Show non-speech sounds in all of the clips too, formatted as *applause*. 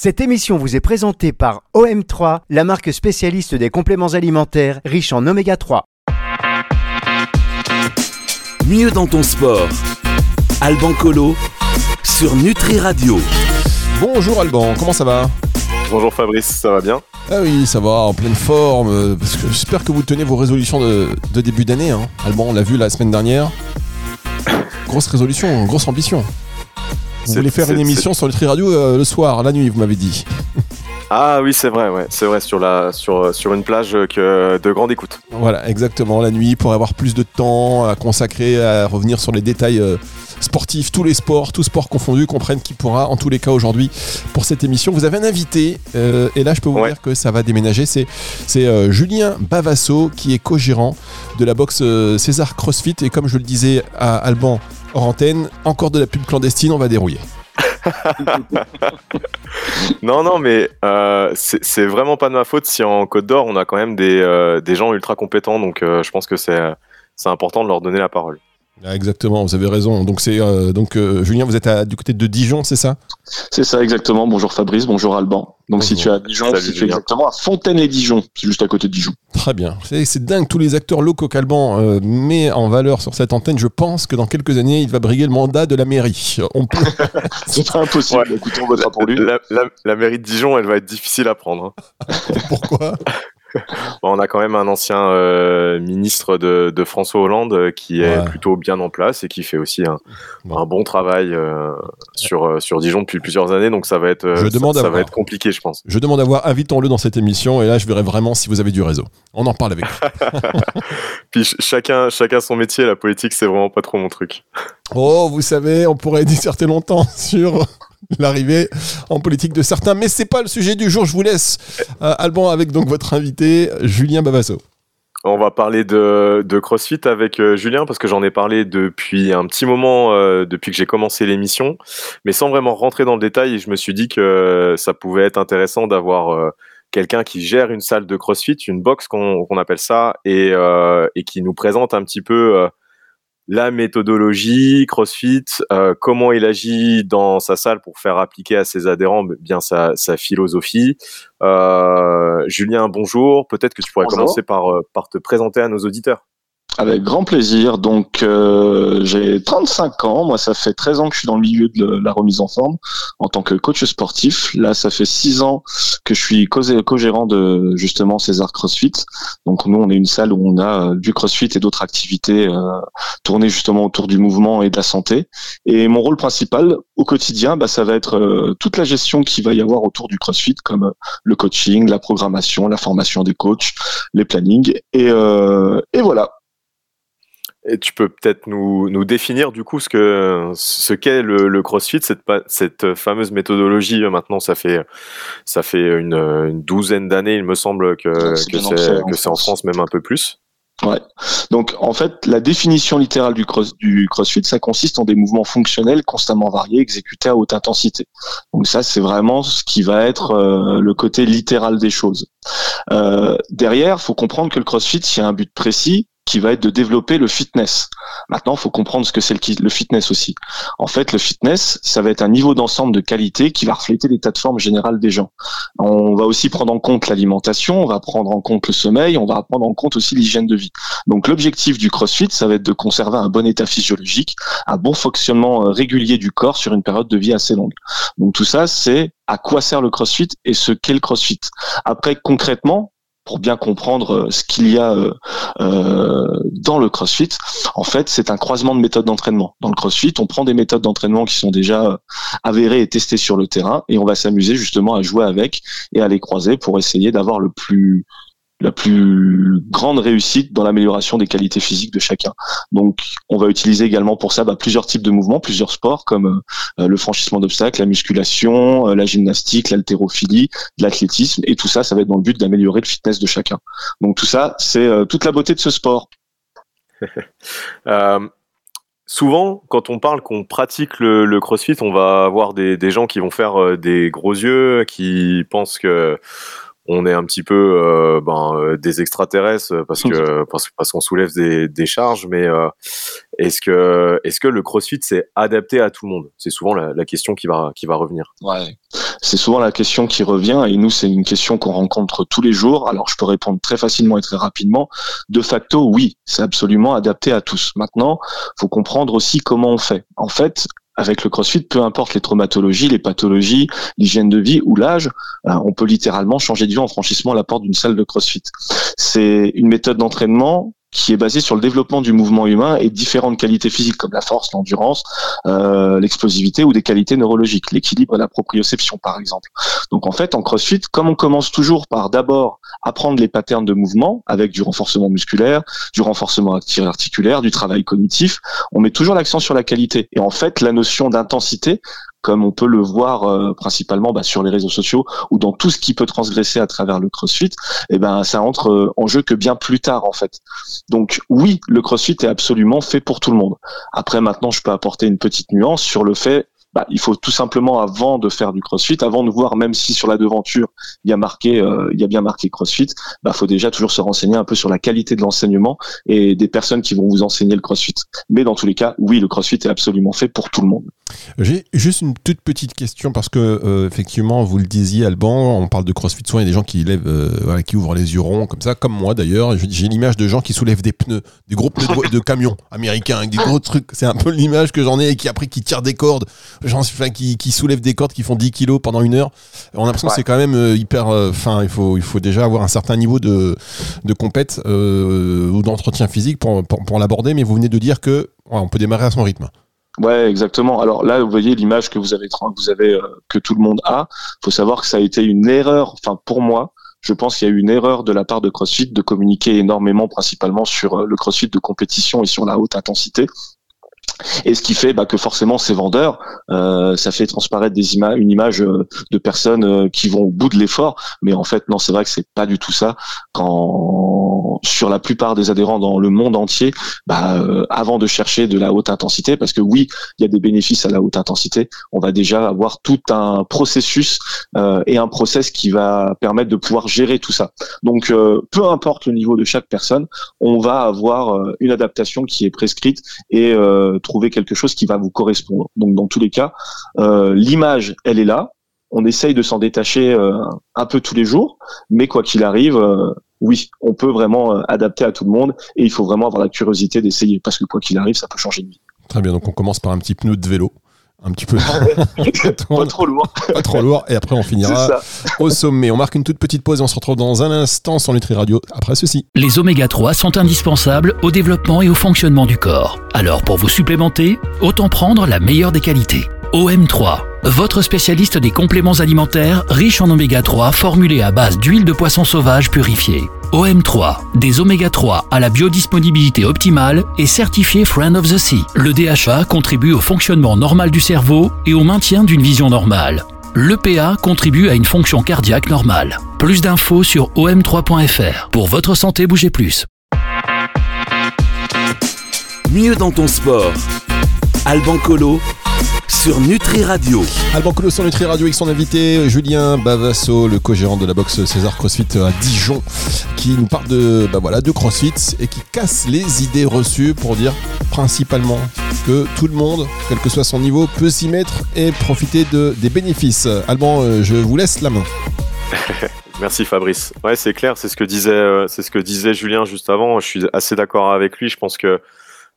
Cette émission vous est présentée par OM3, la marque spécialiste des compléments alimentaires riches en oméga 3. Mieux dans ton sport. Alban Colo sur Nutri Radio. Bonjour Alban, comment ça va? Bonjour Fabrice, ça va bien? Ah oui, ça va, en pleine forme. euh, Parce que j'espère que vous tenez vos résolutions de, de début d'année. Hein. Alban, on l'a vu la semaine dernière. Grosse résolution, grosse ambition. Vous voulez faire une émission sur Nutri Radio euh, le soir, la nuit, vous m'avez dit. Ah oui, c'est vrai, ouais, c'est vrai, sur, la, sur, sur une plage que de grande écoute. Voilà, exactement, la nuit, pour avoir plus de temps à consacrer à revenir sur les détails euh, sportifs, tous les sports, tous sports confondus, comprennent qui pourra, en tous les cas aujourd'hui, pour cette émission. Vous avez un invité, euh, et là je peux vous Ouais. dire que ça va déménager, c'est c'est, euh, Julien Bavasso, qui est co-gérant de la boxe euh, César CrossFit, et comme je le disais à Alban hors antenne, encore de la pub clandestine, on va dérouiller. *laughs* Non, non, mais euh, c'est vraiment pas de ma faute si en Côte d'Or, on a quand même des, euh, gens ultra compétents, donc euh, je pense que c'est important de leur donner la parole. Ah, exactement, vous avez raison. Donc, c'est euh, donc euh, Julien, vous êtes à- du côté de Dijon, c'est ça? C'est ça exactement. Bonjour Fabrice, bonjour Alban. Donc si tu es à Dijon, Salut, si tu es exactement à Fontaine-les-Dijon, c'est juste à côté de Dijon. Très bien. C'est c'est dingue, tous les acteurs locaux qu'Alban euh, met en valeur sur cette antenne. Je pense que dans quelques années, il va briguer le mandat de la mairie. On peut... *laughs* C'est pas impossible. Ouais. Écoute, on votera pour lui. La, la- la mairie de Dijon, elle va être difficile à prendre. hein. *laughs* Pourquoi? On a quand même un ancien euh, ministre de, de François Hollande euh, qui est Ouais. plutôt bien en place et qui fait aussi un, Bon. un bon travail euh, sur, sur Dijon depuis plusieurs années, donc ça va être, Je ça- demande à ça, va voir. être compliqué, je pense. Je demande à voir, invitons-le dans cette émission, et là, je verrai vraiment si vous avez du réseau. On en parle avec vous. *laughs* *laughs* Puis ch- chacun, chacun son métier, la politique, c'est vraiment pas trop mon truc. Oh, vous savez, on pourrait disserter longtemps sur l'arrivée en politique de certains, mais c'est pas le sujet du jour. Je vous laisse, euh, Alban, avec donc votre invité, Julien Bavasso. On va parler de, de CrossFit avec euh, Julien parce que j'en ai parlé depuis un petit moment, euh, depuis que j'ai commencé l'émission, mais sans vraiment rentrer dans le détail. Je me suis dit que ça pouvait être intéressant d'avoir quelqu'un qui gère une salle de CrossFit, une box qu'on appelle ça, et, et qui nous présente un petit peu la méthodologie CrossFit, euh, comment il agit dans sa salle pour faire appliquer à ses adhérents bien sa, sa philosophie. Euh, Julien, bonjour. Peut-être que tu pourrais Bonjour. commencer par, euh, par te présenter à nos auditeurs. Avec grand plaisir. Donc euh, j'ai 35 ans. Moi, ça fait 13 ans que je suis dans le milieu de la remise en forme en tant que coach sportif. Là, ça fait 6 ans que je suis co- co-gérant de justement César CrossFit. Donc nous, on est une salle où on a euh, du CrossFit et d'autres activités euh, tournées justement autour du mouvement et de la santé. Et mon rôle principal au quotidien, bah, ça va être euh, toute la gestion qu'il va y avoir autour du CrossFit, comme euh, le coaching, la programmation, la formation des coachs, les plannings. Et, et voilà. Et tu peux peut-être nous, nous définir du coup ce que ce qu'est le, le CrossFit, cette, cette fameuse méthodologie. euh, Maintenant, ça fait ça fait une, une douzaine d'années, il me semble que que c'est en en France. France même un peu plus. Ouais. Donc en fait, la définition littérale du, cross, du CrossFit, ça consiste en des mouvements fonctionnels constamment variés, exécutés à haute intensité. Donc ça, c'est vraiment ce qui va être euh, le côté littéral des choses. Euh, derrière, faut comprendre que le CrossFit, il y a un but précis qui va être de développer le fitness. Maintenant, faut comprendre ce que c'est le fitness aussi. En fait, le fitness, ça va être un niveau d'ensemble de qualité qui va refléter l'état de forme général des gens. On va aussi prendre en compte l'alimentation, on va prendre en compte le sommeil, on va prendre en compte aussi l'hygiène de vie. Donc l'objectif du CrossFit, ça va être de conserver un bon état physiologique, un bon fonctionnement euh, régulier du corps sur une période de vie assez longue. Donc tout ça, c'est à quoi sert le CrossFit et ce qu'est le CrossFit. Après, concrètement, pour bien comprendre euh, ce qu'il y a euh, euh, dans le CrossFit, en fait, c'est un croisement de méthodes d'entraînement. Dans le CrossFit, on prend des méthodes d'entraînement qui sont déjà avérées et testées sur le terrain et on va s'amuser justement à jouer avec et à les croiser pour essayer d'avoir le plus la plus grande réussite dans l'amélioration des qualités physiques de chacun. Donc, on va utiliser également pour ça bah, plusieurs types de mouvements, plusieurs sports comme euh, le franchissement d'obstacles, la musculation, euh, la gymnastique, l'haltérophilie, l'athlétisme, et tout ça, ça va être dans le but d'améliorer le fitness de chacun. Donc tout ça, c'est euh, toute la beauté de ce sport. *laughs* Euh, souvent, quand on parle qu'on pratique le, CrossFit, on va avoir des, gens qui vont faire euh, des gros yeux, qui pensent que on est un petit peu ben, des extraterrestres parce que *laughs* parce, parce qu'on soulève des, des, charges, mais est-ce que est-ce que le CrossFit c'est adapté à tout le monde? C'est souvent la, la, question qui va qui va revenir. Ouais, c'est souvent la question qui revient et nous c'est une question qu'on rencontre tous les jours. Alors je peux répondre très facilement et très rapidement. De facto, oui, c'est absolument adapté à tous. Maintenant, faut comprendre aussi comment on fait. En fait, avec le CrossFit, peu importe les traumatologies, les pathologies, l'hygiène de vie ou l'âge, euh, on peut littéralement changer de vie en franchissant la porte d'une salle de CrossFit. C'est une méthode d'entraînement qui est basé sur le développement du mouvement humain et différentes qualités physiques comme la force, l'endurance, euh, l'explosivité ou des qualités neurologiques, l'équilibre et la proprioception par exemple. Donc en fait, en CrossFit, comme on commence toujours par d'abord apprendre les patterns de mouvement avec du renforcement musculaire, du renforcement articulaire, du travail cognitif, on met toujours l'accent sur la qualité. Et en fait, la notion d'intensité comme on peut le voir euh, principalement bah, sur les réseaux sociaux ou dans tout ce qui peut transgresser à travers le CrossFit, et eh ben ça entre euh, en jeu que bien plus tard en fait. Donc oui, le CrossFit est absolument fait pour tout le monde. Après maintenant, je peux apporter une petite nuance sur le fait bah, il faut tout simplement avant de faire du CrossFit, avant de voir même si sur la devanture il y a marqué, euh, il y a bien marqué CrossFit, bah faut déjà toujours se renseigner un peu sur la qualité de l'enseignement et des personnes qui vont vous enseigner le CrossFit. Mais dans tous les cas, oui, le CrossFit est absolument fait pour tout le monde. J'ai juste une toute petite question parce que euh, effectivement, vous le disiez, Alban, on parle de CrossFit souvent, il y a des gens qui lèvent, euh, voilà, qui ouvrent les yeux ronds comme ça, comme moi d'ailleurs. J'ai l'image de gens qui soulèvent des pneus, des gros pneus de, de camions américains avec des gros trucs. C'est un peu l'image que j'en ai et qui après qui tirent des cordes gens qui, qui soulèvent des cordes qui font 10 kilos pendant une heure. On a l'impression que c'est quand même euh, hyper. Euh, enfin, il faut, il faut déjà avoir un certain niveau de, de compète euh, ou d'entretien physique pour, pour, l'aborder. Mais vous venez de dire que on peut démarrer à son rythme. Ouais, exactement. Alors là, vous voyez l'image que vous avez, vous avez que tout le monde a. Faut savoir que ça a été une erreur. Enfin, pour moi, je pense qu'il y a eu une erreur de la part de CrossFit de communiquer énormément, principalement sur le CrossFit de compétition et sur la haute intensité. Et ce qui fait bah, que forcément ces vendeurs, euh, ça fait transparaître des images, une image euh, de personnes euh, qui vont au bout de l'effort, mais en fait non, c'est vrai que c'est pas du tout ça. Quand sur la plupart des adhérents dans le monde entier, bah, avant de chercher de la haute intensité, parce que oui, il y a des bénéfices à la haute intensité, on va déjà avoir tout un processus et un process qui va permettre de pouvoir gérer tout ça. Donc peu importe le niveau de chaque personne, on va avoir une adaptation qui est prescrite et trouver quelque chose qui va vous correspondre. Donc dans tous les cas, euh, l'image, elle est là. On essaye de s'en détacher euh, un peu tous les jours, mais quoi qu'il arrive, euh, oui, on peut vraiment adapter à tout le monde et il faut vraiment avoir la curiosité d'essayer parce que quoi qu'il arrive, ça peut changer de vie. Très bien, donc on commence par un petit pneu de vélo un petit peu. *laughs* Pas trop lourd. Pas trop lourd. Et après on finira au sommet. On marque une toute petite pause et on se retrouve dans un instant sur Nutri Radio après ceci. Les oméga 3 sont indispensables au développement et au fonctionnement du corps. Alors pour vous supplémenter autant prendre la meilleure des qualités OM3 votre spécialiste des compléments alimentaires riches en oméga 3 formulés à base d'huile de poisson sauvage purifiée OM3, des oméga 3 à la biodisponibilité optimale et certifié Friend of the Sea. Le DHA contribue au fonctionnement normal du cerveau et au maintien d'une vision normale. L'EPA contribue à une fonction cardiaque normale. Plus d'infos sur om3.fr. Pour votre santé, bougez plus. Mieux dans ton sport. Alban Colo sur Nutri Radio. Alban Colo sur Nutri Radio avec son invité Julien Bavasso, le co-gérant de la boxe César CrossFit à Dijon, qui nous parle de, bah voilà, de CrossFit et qui casse les idées reçues pour dire principalement que tout le monde, quel que soit son niveau, peut s'y mettre et profiter de, des bénéfices. Alban, euh, je vous laisse la main. *laughs* Merci Fabrice. Ouais, c'est clair, c'est ce que disait, euh, c'est ce que disait Julien juste avant. Je suis assez d'accord avec lui. Je pense que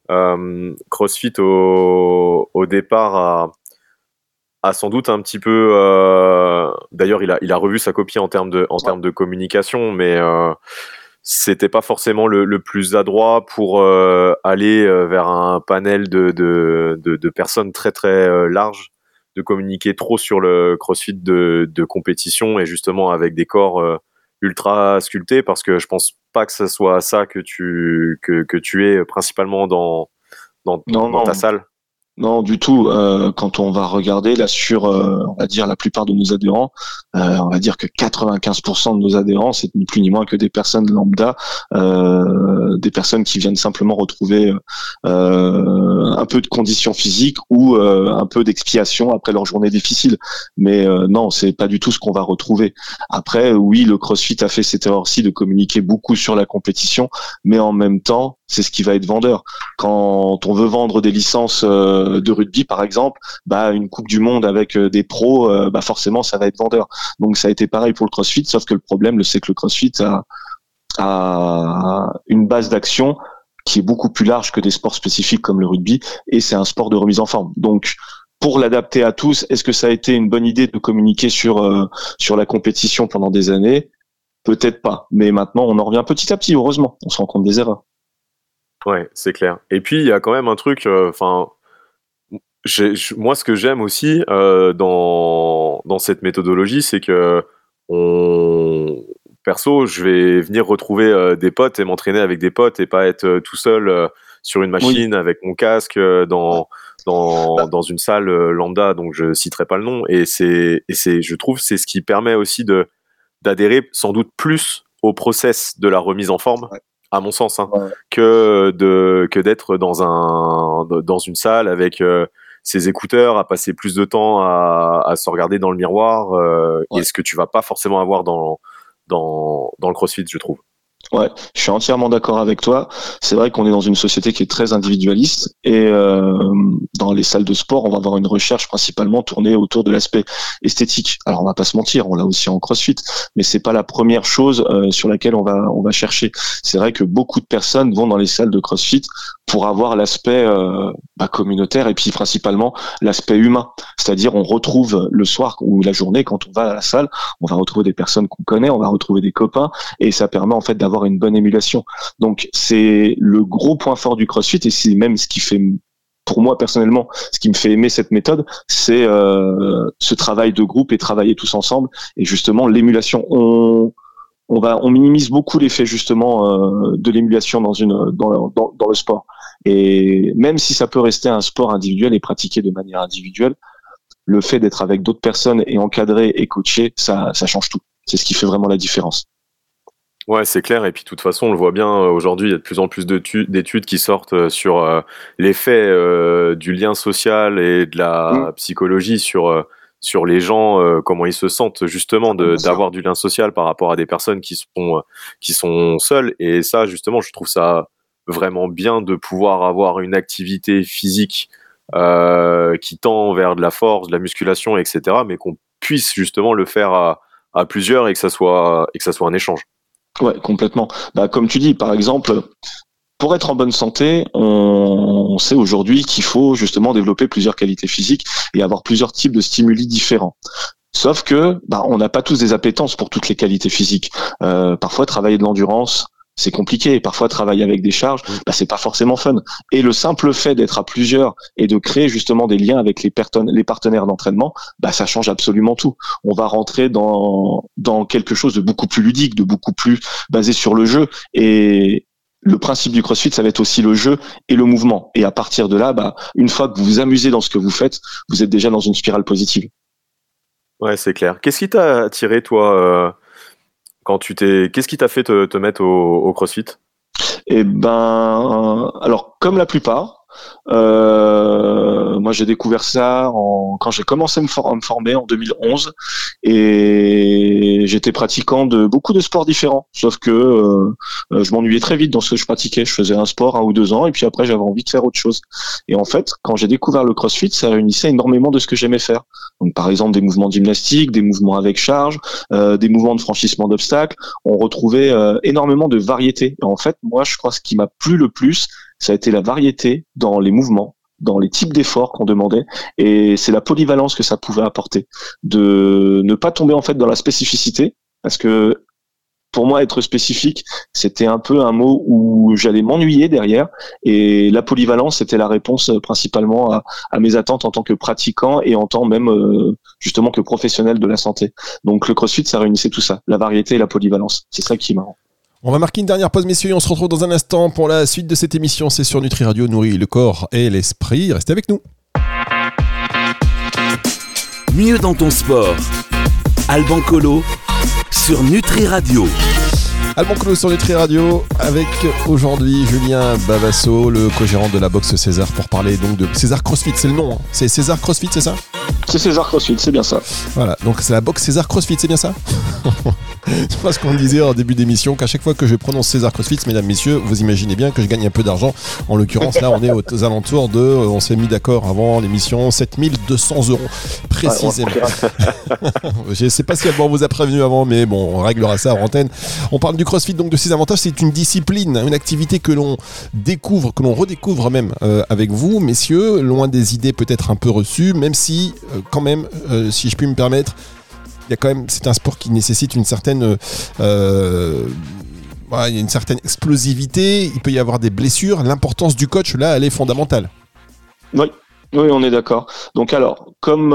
euh, CrossFit au, au départ a, a, sans doute un petit peu. Euh, D'ailleurs, il a, il a revu sa copie en termes de, en termes de communication, mais euh, c'était pas forcément le, le, plus adroit pour euh, aller vers un panel de, de, de, de personnes très très larges, de communiquer trop sur le CrossFit de, de compétition et justement avec des corps ultra sculpté parce que je pense pas que ce soit ça que tu que, que tu es principalement dans dans, dans, ta salle. Non, du tout. Euh, quand on va regarder là sur, euh, on va dire la plupart de nos adhérents, euh, on va dire que 95% de nos adhérents, c'est ni plus ni moins que des personnes lambda, des personnes qui viennent simplement retrouver un peu de conditions physiques ou un peu d'expiation après leur journée difficile. Mais non, c'est pas du tout ce qu'on va retrouver. Après, oui, le CrossFit a fait cette erreur-ci de communiquer beaucoup sur la compétition, mais en même temps, c'est ce qui va être vendeur. Quand on veut vendre des licences euh, de rugby, par exemple, bah une Coupe du Monde avec euh, des pros, euh, bah forcément ça va être vendeur. Donc ça a été pareil pour le CrossFit, sauf que le problème, c'est que le CrossFit a, une base d'action qui est beaucoup plus large que des sports spécifiques comme le rugby, et c'est un sport de remise en forme. Donc pour l'adapter à tous, est-ce que ça a été une bonne idée de communiquer sur la compétition pendant des années? Peut-être pas, mais maintenant on en revient petit à petit. Heureusement, on se rend compte des erreurs. Ouais, c'est clair. Et puis il y a quand même un truc, enfin, moi, ce que j'aime aussi euh, dans, dans cette méthodologie, c'est que on, perso, je vais venir retrouver euh, des potes et m'entraîner avec des potes et pas être euh, tout seul sur une machine avec mon casque dans, dans, dans une salle lambda, donc je citerai pas le nom. Et c'est, je trouve, c'est ce qui permet aussi de d'adhérer sans doute plus au process de la remise en forme. À mon sens, hein, que de que d'être dans un dans une salle avec ses écouteurs, à passer plus de temps à, à se regarder dans le miroir, euh, et ce que tu vas pas forcément avoir dans, dans, dans le CrossFit, je trouve. Ouais, je suis entièrement d'accord avec toi. C'est vrai qu'on est dans une société qui est très individualiste et euh, dans les salles de sport, on va avoir une recherche principalement tournée autour de l'aspect esthétique. Alors on va pas se mentir, on l'a aussi en CrossFit, mais c'est pas la première chose euh, sur laquelle on va on va chercher. C'est vrai que beaucoup de personnes vont dans les salles de CrossFit pour avoir l'aspect euh, bah, communautaire et puis principalement l'aspect humain. C'est-à-dire on retrouve le soir ou la journée quand on va à la salle, on va retrouver des personnes qu'on connaît, on va retrouver des copains et ça permet en fait d'avoir une bonne émulation. Donc c'est le gros point fort du CrossFit et c'est même ce qui fait pour moi personnellement, ce qui me fait aimer cette méthode, c'est euh, ce travail de groupe et travailler tous ensemble et justement l'émulation. On, minimise beaucoup l'effet justement euh, de l'émulation dans, le sport. Et même si ça peut rester un sport individuel et pratiqué de manière individuelle, le fait d'être avec d'autres personnes et encadré et coaché, ça, ça change tout. C'est ce qui fait vraiment la différence. Ouais, c'est clair. Et puis, de toute façon, on le voit bien euh, aujourd'hui, il y a de plus en plus d'études qui sortent euh, sur euh, l'effet du lien social et de la mmh. psychologie sur, sur les gens, comment ils se sentent justement d'avoir du lien social par rapport à des personnes qui sont, qui sont seules. Et ça, justement, je trouve ça vraiment bien de pouvoir avoir une activité physique qui tend vers de la force, de la musculation, etc. Mais qu'on puisse justement le faire à, à plusieurs et que ça soit, et que ça soit un échange. Ouais, complètement. Bah, comme tu dis, par exemple, pour être en bonne santé, on, sait aujourd'hui qu'il faut justement développer plusieurs qualités physiques et avoir plusieurs types de stimuli différents. Sauf que bah, on n'a pas tous des appétences pour toutes les qualités physiques. Euh, parfois, travailler de l'endurance, c'est compliqué. Et parfois, travailler avec des charges, bah, c'est pas forcément fun. Et le simple fait d'être à plusieurs et de créer justement des liens avec les, les partenaires d'entraînement, bah, ça change absolument tout. On va rentrer dans, dans quelque chose de beaucoup plus ludique, de beaucoup plus basé sur le jeu. Et, le principe du CrossFit, ça va être aussi le jeu et le mouvement. Et à partir de là, bah, une fois que vous vous amusez dans ce que vous faites, vous êtes déjà dans une spirale positive. Ouais, c'est clair. Qu'est-ce qui t'a attiré, toi, euh, quand tu t'es, qu'est-ce qui t'a fait te, mettre au, CrossFit? Eh ben, alors comme la plupart, euh, moi, j'ai découvert ça quand j'ai commencé à me, former en 2011 et j'étais pratiquant de beaucoup de sports différents. Sauf que euh, euh, je m'ennuyais très vite dans ce que je pratiquais. Je faisais un sport un ou deux ans et puis après j'avais envie de faire autre chose. Et en fait, quand j'ai découvert le CrossFit, ça réunissait énormément de ce que j'aimais faire. Donc, par exemple, des mouvements gymnastiques, des mouvements avec charge, des mouvements de franchissement d'obstacles. On retrouvait énormément de variétés. Et en fait, moi, je crois ce qui m'a plu le plus, ça a été la variété dans les mouvements, dans les types d'efforts qu'on demandait, et c'est la polyvalence que ça pouvait apporter, de ne pas tomber en fait dans la spécificité, parce que pour moi, être spécifique, c'était un peu un mot où j'allais m'ennuyer derrière. Et la polyvalence, c'était la réponse euh, principalement à, mes attentes en tant que pratiquant et en tant même euh, justement que professionnel de la santé. Donc le CrossFit, ça réunissait tout ça, la variété et la polyvalence. C'est ça qui m'a on va marquer une dernière pause, messieurs, et on se retrouve dans un instant pour la suite de cette émission. C'est sur Nutri Radio, nourrit le corps et l'esprit. Restez avec nous. Mieux dans ton sport. Alban Colo sur Nutri Radio. Alban Colo sur Nutri Radio avec aujourd'hui Julien Bavasso, le co-gérant de la boxe César pour parler donc de César CrossFit, c'est le nom. hein. C'est César CrossFit, c'est ça? C'est César CrossFit, c'est bien ça. Voilà, donc c'est la boxe César CrossFit, c'est bien ça? *laughs* C'est pas ce qu'on disait en début d'émission, qu'à chaque fois que je prononce César CrossFit, mesdames, messieurs, vous imaginez bien que je gagne un peu d'argent. En l'occurrence, là, on est aux alentours de, euh, on s'est mis d'accord avant l'émission, 7200 euros précisément. *laughs* je sais pas si Alban vous a prévenu avant, mais bon, on réglera ça en antenne. On parle du CrossFit, donc de ses avantages. C'est une discipline, une activité que l'on découvre, que l'on redécouvre même euh, avec vous, messieurs, loin des idées peut-être un peu reçues, même si, euh, quand même, euh, si je puis me permettre, il y a quand même, c'est un sport qui nécessite une certaine, une certaine explosivité. Il peut y avoir des blessures. L'importance du coach là, elle est fondamentale. Oui, oui, on est d'accord. Donc alors, comme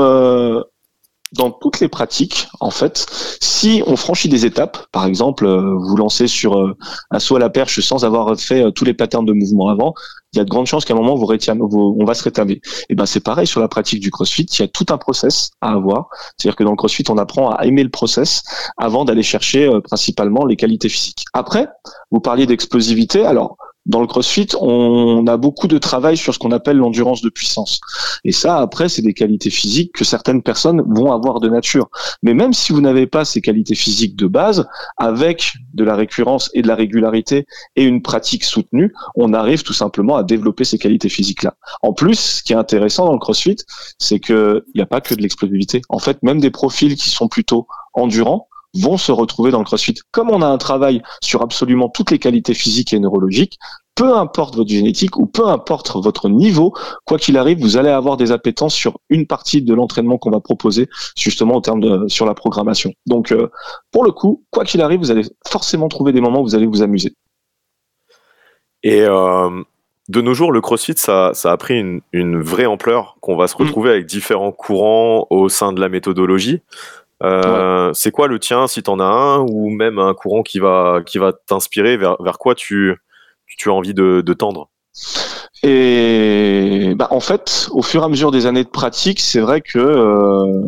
dans toutes les pratiques, en fait, si on franchit des étapes, par exemple, euh, vous lancez sur euh, un saut à la perche sans avoir fait euh, tous les patterns de mouvement avant, il y a de grandes chances qu'à un moment vous vous- on va se rétamer. Et ben c'est pareil sur la pratique du CrossFit, il y a tout un process à avoir. C'est-à-dire que dans le CrossFit, on apprend à aimer le process avant d'aller chercher principalement les qualités physiques. Après, vous parliez d'explosivité. Alors dans le CrossFit, on a beaucoup de travail sur ce qu'on appelle l'endurance de puissance. Et ça, après, c'est des qualités physiques que certaines personnes vont avoir de nature. Mais même si vous n'avez pas ces qualités physiques de base, avec de la récurrence et de la régularité et une pratique soutenue, on arrive tout simplement à développer ces qualités physiques-là. En plus, ce qui est intéressant dans le CrossFit, c'est qu'il n'y a pas que de l'explosivité. En fait, même des profils qui sont plutôt endurants, vont se retrouver dans le CrossFit. Comme on a un travail sur absolument toutes les qualités physiques et neurologiques, peu importe votre génétique ou peu importe votre niveau, quoi qu'il arrive, vous allez avoir des appétences sur une partie de l'entraînement qu'on va proposer justement au terme de sur la programmation. Donc euh, pour le coup, quoi qu'il arrive, vous allez forcément trouver des moments où vous allez vous amuser. Et euh, de nos jours, le CrossFit, ça, ça a pris une, une vraie ampleur, qu'on va se retrouver avec différents courants au sein de la méthodologie. Euh, C'est quoi le tien, si tu en as un, ou même un courant qui va, qui va t'inspirer, vers, vers quoi tu, tu as envie de, de tendre? Et bah, en fait, au fur et à mesure des années de pratique, c'est vrai que euh,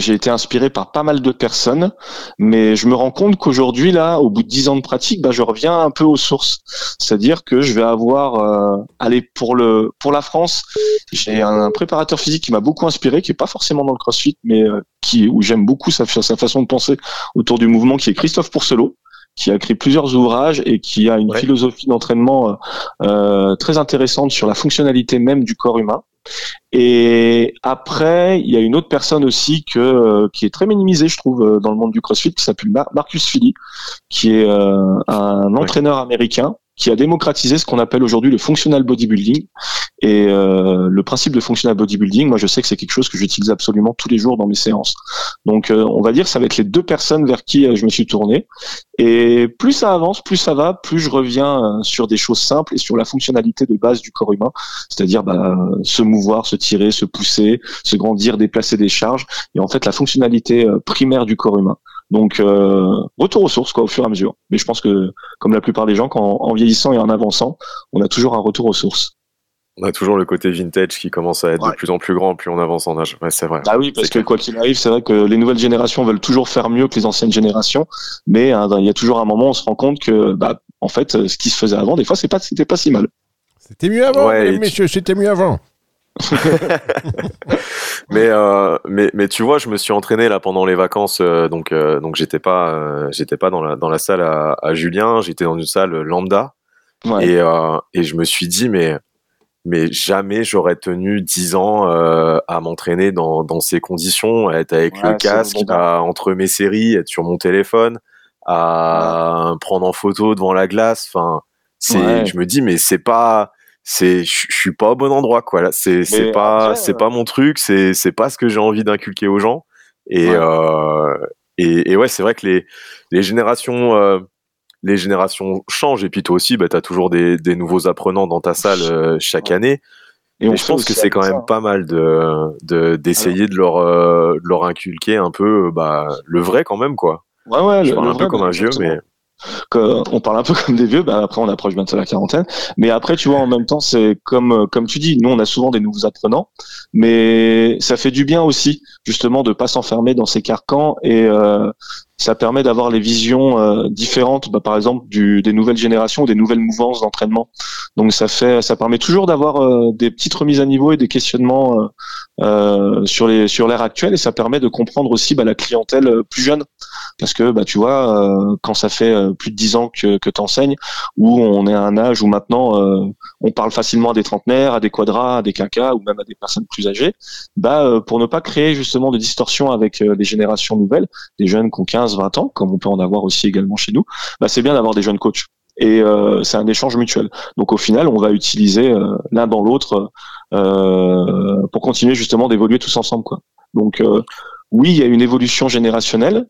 j'ai été inspiré par pas mal de personnes, mais je me rends compte qu'aujourd'hui, là, au bout de dix ans de pratique, bah, je reviens un peu aux sources. C'est-à-dire que je vais avoir, euh, allez, pour le pour la France, j'ai un préparateur physique qui m'a beaucoup inspiré, qui est pas forcément dans le CrossFit, mais euh, qui où j'aime beaucoup sa, sa façon de penser autour du mouvement, qui est Christophe Pourcelot qui a écrit plusieurs ouvrages et qui a une Ouais. philosophie d'entraînement euh, euh, très intéressante sur la fonctionnalité même du corps humain. Et après, il y a une autre personne aussi que euh, qui est très minimisée, je trouve, euh, dans le monde du CrossFit, qui s'appelle Mar- Marcus Philly, qui est euh, un entraîneur américain qui a démocratisé ce qu'on appelle aujourd'hui le functional bodybuilding. Et euh, le principe de functional bodybuilding, moi, je sais que c'est quelque chose que j'utilise absolument tous les jours dans mes séances. Donc, euh, on va dire, ça va être les deux personnes vers qui euh, je me suis tourné. Et plus ça avance, plus ça va, plus je reviens euh, sur des choses simples et sur la fonctionnalité de base du corps humain, c'est-à-dire bah, se mouvoir, se tirer, se pousser, se grandir, déplacer des charges, et en fait la fonctionnalité euh, primaire du corps humain. Donc euh, retour aux sources quoi, au fur et à mesure. Mais je pense que comme la plupart des gens, quand, en vieillissant et en avançant, on a toujours un retour aux sources. On a toujours le côté vintage qui commence à être Ouais. de plus en plus grand, plus on avance en âge. Ouais, c'est vrai. Ah oui, parce C'est que clair. quoi qu'il arrive, c'est vrai que les nouvelles générations veulent toujours faire mieux que les anciennes générations, mais hein, il y a toujours un moment où on se rend compte que bah en fait euh, ce qui se faisait avant, des fois c'est pas c'était pas si mal. C'était mieux avant, Ouais, tu- messieurs, c'était mieux avant. *laughs* Mais, euh, mais, mais tu vois, je me suis entraîné là pendant les vacances, euh, donc, euh, donc j'étais pas, euh, j'étais pas dans la, dans la salle à, à Julien, j'étais dans une salle lambda. Ouais. Et, et je me suis dit, mais, mais jamais j'aurais tenu 10 ans à m'entraîner dans, dans ces conditions, à être avec Ouais, le casque, bon, bon. à, entre mes séries, être sur mon téléphone, à prendre en photo devant la glace. Enfin, c'est, je me dis, mais c'est pas, c'est, je suis pas au bon endroit, quoi. Là, c'est, c'est pas, c'est euh, pas mon truc, c'est, c'est pas ce que j'ai envie d'inculquer aux gens. Et, Ouais. euh, et, et ouais, c'est vrai que les, les générations, euh, les générations changent. Et puis toi aussi, bah, tu as toujours des, des nouveaux apprenants dans ta salle euh, chaque année. Et je pense que c'est quand même ça. pas mal de, de d'essayer de leur euh, de leur inculquer un peu euh, bah, le vrai quand même quoi. Ouais, ouais, Je le- parle le un peu comme un vieux, mais on parle un peu *laughs* comme des vieux. Bah après, on approche bientôt la quarantaine. Mais après, tu vois, en même temps, c'est comme comme tu dis, nous, on a souvent des nouveaux apprenants, mais ça fait du bien aussi, justement, de pas s'enfermer dans ces carcans et euh, ça permet d'avoir les visions euh, différentes, bah, par exemple du, des nouvelles générations, des nouvelles mouvances d'entraînement. Donc ça fait, ça permet toujours d'avoir euh, des petites remises à niveau et des questionnements euh, sur les sur l'ère actuelle et ça permet de comprendre aussi bah, la clientèle plus jeune, parce que bah tu vois quand ça fait plus de dix ans que que t'enseignes, où on est à un âge où maintenant on parle facilement à des trentenaires, à des quadras, à des quinquas ou même à des personnes plus âgées, bah pour ne pas créer justement de distorsion avec les générations nouvelles, des jeunes qui ont 15 20 ans, comme on peut en avoir aussi également chez nous, bah, c'est bien d'avoir des jeunes coachs. Et euh, c'est un échange mutuel. Donc au final, on va utiliser euh, l'un dans l'autre euh, pour continuer justement d'évoluer tous ensemble. Quoi. Donc oui, il y a une évolution générationnelle,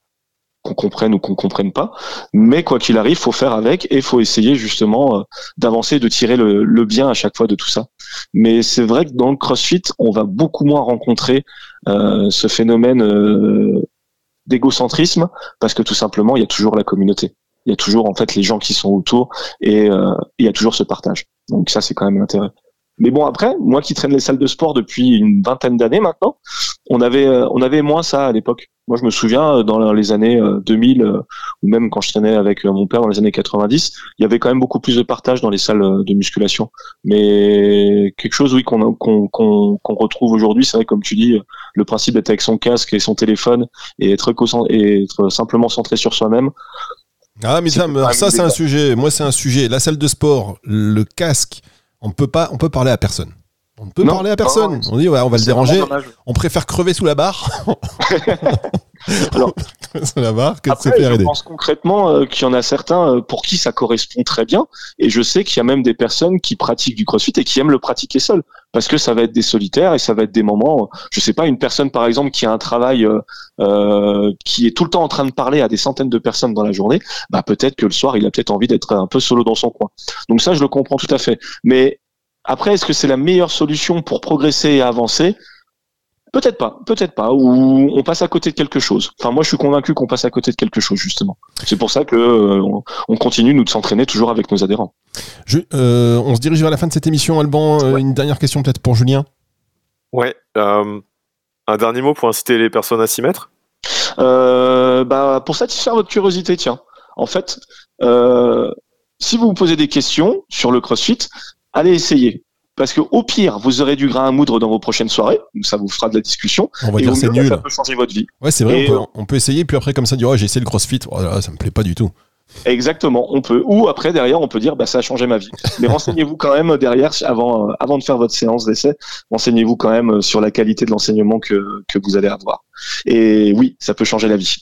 qu'on comprenne ou qu'on comprenne pas, mais quoi qu'il arrive, faut faire avec et faut essayer justement d'avancer, de tirer le, bien à chaque fois de tout ça. Mais c'est vrai que dans le CrossFit, on va beaucoup moins rencontrer ce phénomène d'égocentrisme parce que tout simplement il y a toujours la communauté. Il y a toujours en fait les gens qui sont autour et euh, il y a toujours ce partage. Donc ça c'est quand même l'intérêt mais bon après moi qui traîne les salles de sport depuis une vingtaine d'années maintenant on avait euh, on avait moins ça à l'époque moi, je me souviens euh, dans les années 2000 euh, ou même quand je traînais avec mon père dans les années 90, il y avait quand même beaucoup plus de partage dans les salles de musculation. Mais quelque chose, oui, qu'on qu'on retrouve aujourd'hui, c'est vrai, comme tu dis, le principe d'être avec son casque et son téléphone et être, et être simplement centré sur soi-même. Ah, mais ça, ça c'est un sujet. Moi, c'est un sujet. La salle de sport, le casque, on peut pas, on peut parler à personne. On ne peut parler à personne. on dit, ouais, on va le déranger. On préfère crever sous la barre. *laughs* Alors, la barre que après, je pense concrètement euh, qu'il y en a certains euh, pour qui ça correspond très bien. Et je sais qu'il y a même des personnes qui pratiquent du crossfit et qui aiment le pratiquer seul. Parce que ça va être des solitaires et ça va être des moments. Je sais pas, une personne par exemple qui a un travail euh, qui est tout le temps en train de parler à des centaines de personnes dans la journée, bah peut-être que le soir il a peut-être envie d'être un peu solo dans son coin. Donc ça, je le comprends tout à fait. Mais après, est-ce que c'est la meilleure solution pour progresser et avancer? Peut-être pas, peut-être pas, ou on passe à côté de quelque chose. Enfin, moi, je suis convaincu qu'on passe à côté de quelque chose, justement. C'est pour ça que euh, on continue, nous, de s'entraîner toujours avec nos adhérents. Euh, on se dirige vers la fin de cette émission, Alban. Euh, une dernière question peut-être pour Julien. Ouais. un dernier mot pour inciter les personnes à s'y mettre? Bah, Pour satisfaire votre curiosité, tiens. En fait, si vous vous posez des questions sur le CrossFit, allez essayer. Parce que au pire, vous aurez du grain à moudre dans vos prochaines soirées, ça vous fera de la discussion. On va dire c'est nul. Ça peut changer votre vie. Ouais, c'est vrai. On peut, essayer, puis après comme ça dire oh, j'ai essayé le CrossFit, oh ça me plaît pas du tout. Exactement, on peut. Ou après derrière, on peut dire bah ça a changé ma vie. Mais *laughs* renseignez-vous quand même derrière avant euh, avant de faire votre séance d'essai. Renseignez-vous quand même euh, sur la qualité de l'enseignement que que vous allez avoir. Et oui, ça peut changer la vie.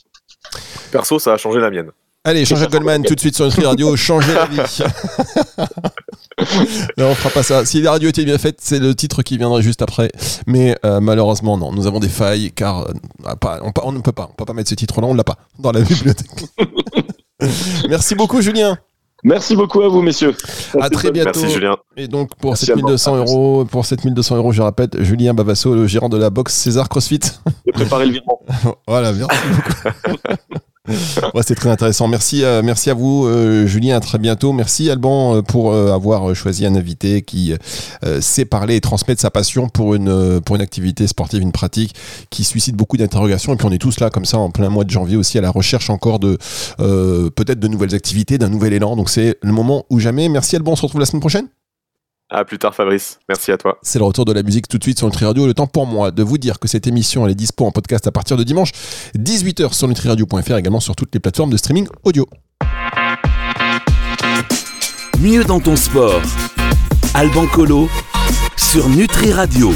Perso, ça a changé la mienne. Allez, Jean-Jacques Goldman, tout de suite sur Nutri Radio, *laughs* changer la vie. *laughs* non, on fera pas ça. Si la radio était bien faite, c'est le titre qui viendrait juste après. Mais euh, malheureusement, non. Nous avons des failles car euh, on, ne peut pas. On peut pas mettre ce titre-là. On l'a pas dans la bibliothèque. *laughs* Merci beaucoup, Julien. Merci beaucoup à vous, messieurs. À très bientôt. Merci, Julien. Et donc, pour 7200 euros, pour 7200 euros, je répète, Julien Bavasso, le gérant de la boxe César CrossFit. J'ai préparé le virement. voilà, merci beaucoup. *laughs* ouais, c'est très intéressant. Merci, euh, merci à vous, euh, Julien. À très bientôt. Merci, Alban, euh, pour avoir choisi un invité qui sait parler et transmettre sa passion pour une, pour une activité sportive, une pratique qui suscite beaucoup d'interrogations. Et puis, on est tous là, comme ça, en plein mois de janvier aussi, à la recherche encore de peut-être de nouvelles activités, d'un nouvel élan. Donc, c'est le moment ou jamais. Merci, Alban. On se retrouve la semaine prochaine. À plus tard Fabrice, merci à toi. C'est le retour de la musique tout de suite sur Nutri Radio. Le temps pour moi de vous dire que cette émission elle est dispo en podcast à partir de dimanche 18h sur nutriradio.fr également sur toutes les plateformes de streaming audio. Mieux dans ton sport. Alban Colo sur Nutri Radio.